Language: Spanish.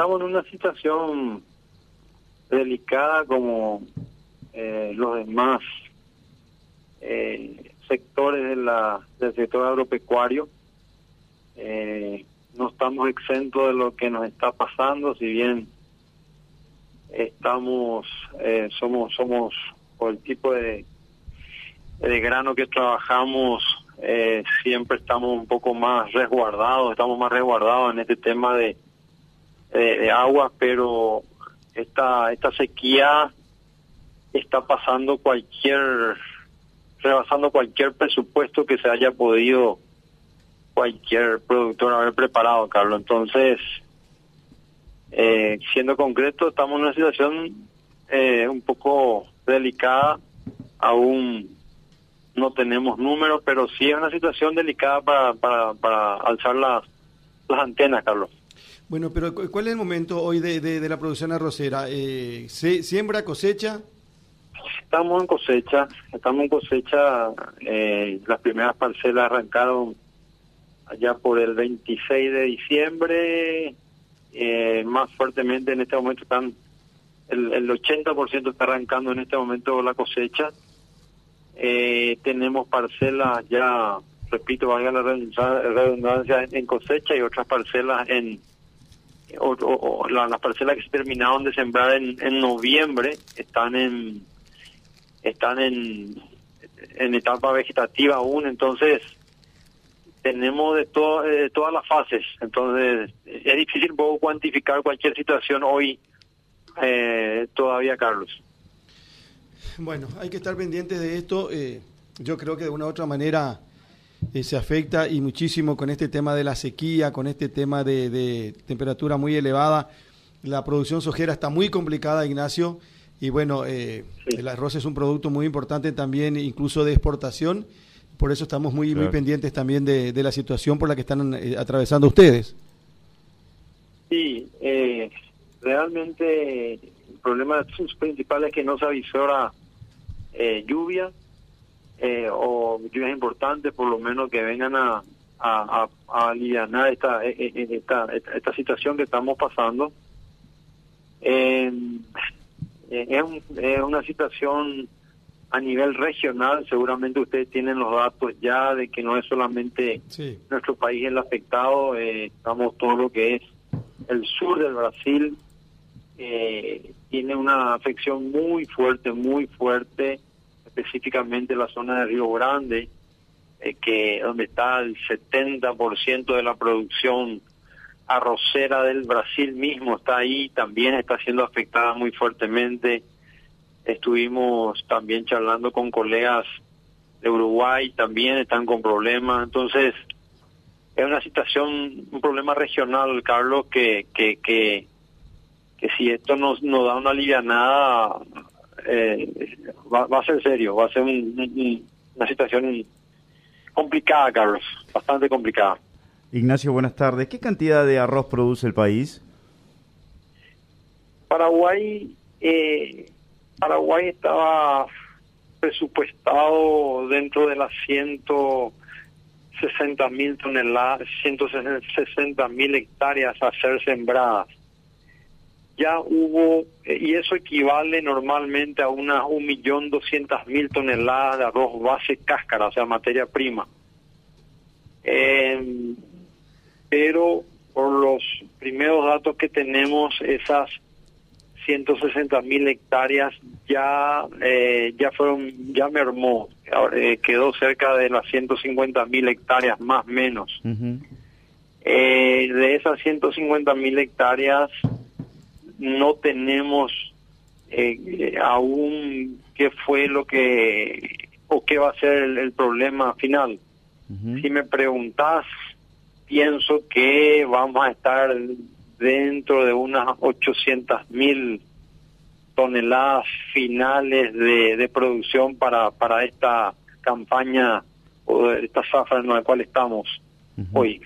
estamos en una situación delicada como eh, los demás eh, sectores de la, del sector agropecuario. Eh, no estamos exentos de lo que nos está pasando, si bien estamos, eh, somos, somos por el tipo de, de grano que trabajamos, eh, siempre estamos un poco más resguardados, estamos más resguardados en este tema de, de, de agua, pero esta, esta sequía está pasando cualquier, rebasando cualquier presupuesto que se haya podido cualquier productor haber preparado, Carlos. Entonces, eh, siendo concreto, estamos en una situación eh, un poco delicada, aún no tenemos números, pero sí es una situación delicada para, para, para alzar las, las antenas, Carlos. Bueno, pero ¿cuál es el momento hoy de, de, de la producción arrocera? Eh, ¿se, ¿Siembra, cosecha? Estamos en cosecha, estamos en cosecha, eh, las primeras parcelas arrancaron allá por el 26 de diciembre, eh, más fuertemente en este momento están, el, el 80% está arrancando en este momento la cosecha. Eh, tenemos parcelas ya, repito, valga la redundancia, en cosecha y otras parcelas en, o, o, o la, las parcelas que se terminaron de sembrar en, en noviembre están en están en, etapa vegetativa aún, entonces tenemos de, to, de todas las fases, entonces es difícil cuantificar cualquier situación hoy eh, todavía, Carlos. Bueno, hay que estar pendientes de esto. Eh, yo creo que de una u otra manera eh, se afecta y muchísimo con este tema de la sequía, con este tema de, de temperatura muy elevada. La producción sojera está muy complicada, Ignacio. Y bueno, eh, sí. el arroz es un producto muy importante también, incluso de exportación. Por eso estamos muy, claro. muy pendientes también de, de, la situación por la que están eh, atravesando ustedes. Sí, eh, realmente el problema principal es que no se avisora eh, o lluvias importantes, por lo menos que vengan a, a, a, a aliviar esta, esta, esta, esta situación que estamos pasando. Eh, es, un, es una situación a nivel regional, seguramente ustedes tienen los datos ya de que no es solamente sí. nuestro país el afectado, eh, estamos todo lo que es el sur del Brasil, eh, tiene una afección muy fuerte, muy fuerte, específicamente la zona de Río Grande, eh, que donde está el 70% de la producción arrocera del Brasil mismo está ahí, también está siendo afectada muy fuertemente. Estuvimos también charlando con colegas de Uruguay, también están con problemas. Entonces, es una situación, un problema regional, Carlos, que, que, que, que si esto nos, nos da una alivianada, eh, va, va, a ser serio, va a ser un, un, una situación complicada, Carlos, bastante complicada. Ignacio, buenas tardes. ¿Qué cantidad de arroz produce el país? Paraguay, eh, Paraguay estaba presupuestado dentro de las 160 mil toneladas, 160 mil hectáreas a ser sembradas. Ya hubo, eh, y eso equivale normalmente a unas 1.200.000 toneladas de arroz base cáscara, o sea, materia prima. Eh, pero por los primeros datos que tenemos, esas 160 mil hectáreas ya eh, ya fueron ya mermó eh, quedó cerca de las 150 mil hectáreas más menos uh -huh. eh, de esas 150 mil hectáreas no tenemos eh, aún qué fue lo que o qué va a ser el, el problema final uh -huh. si me preguntas pienso que vamos a estar dentro de unas 800 mil toneladas finales de, de, producción para, para esta campaña o esta zafra en la cual estamos uh -huh. hoy.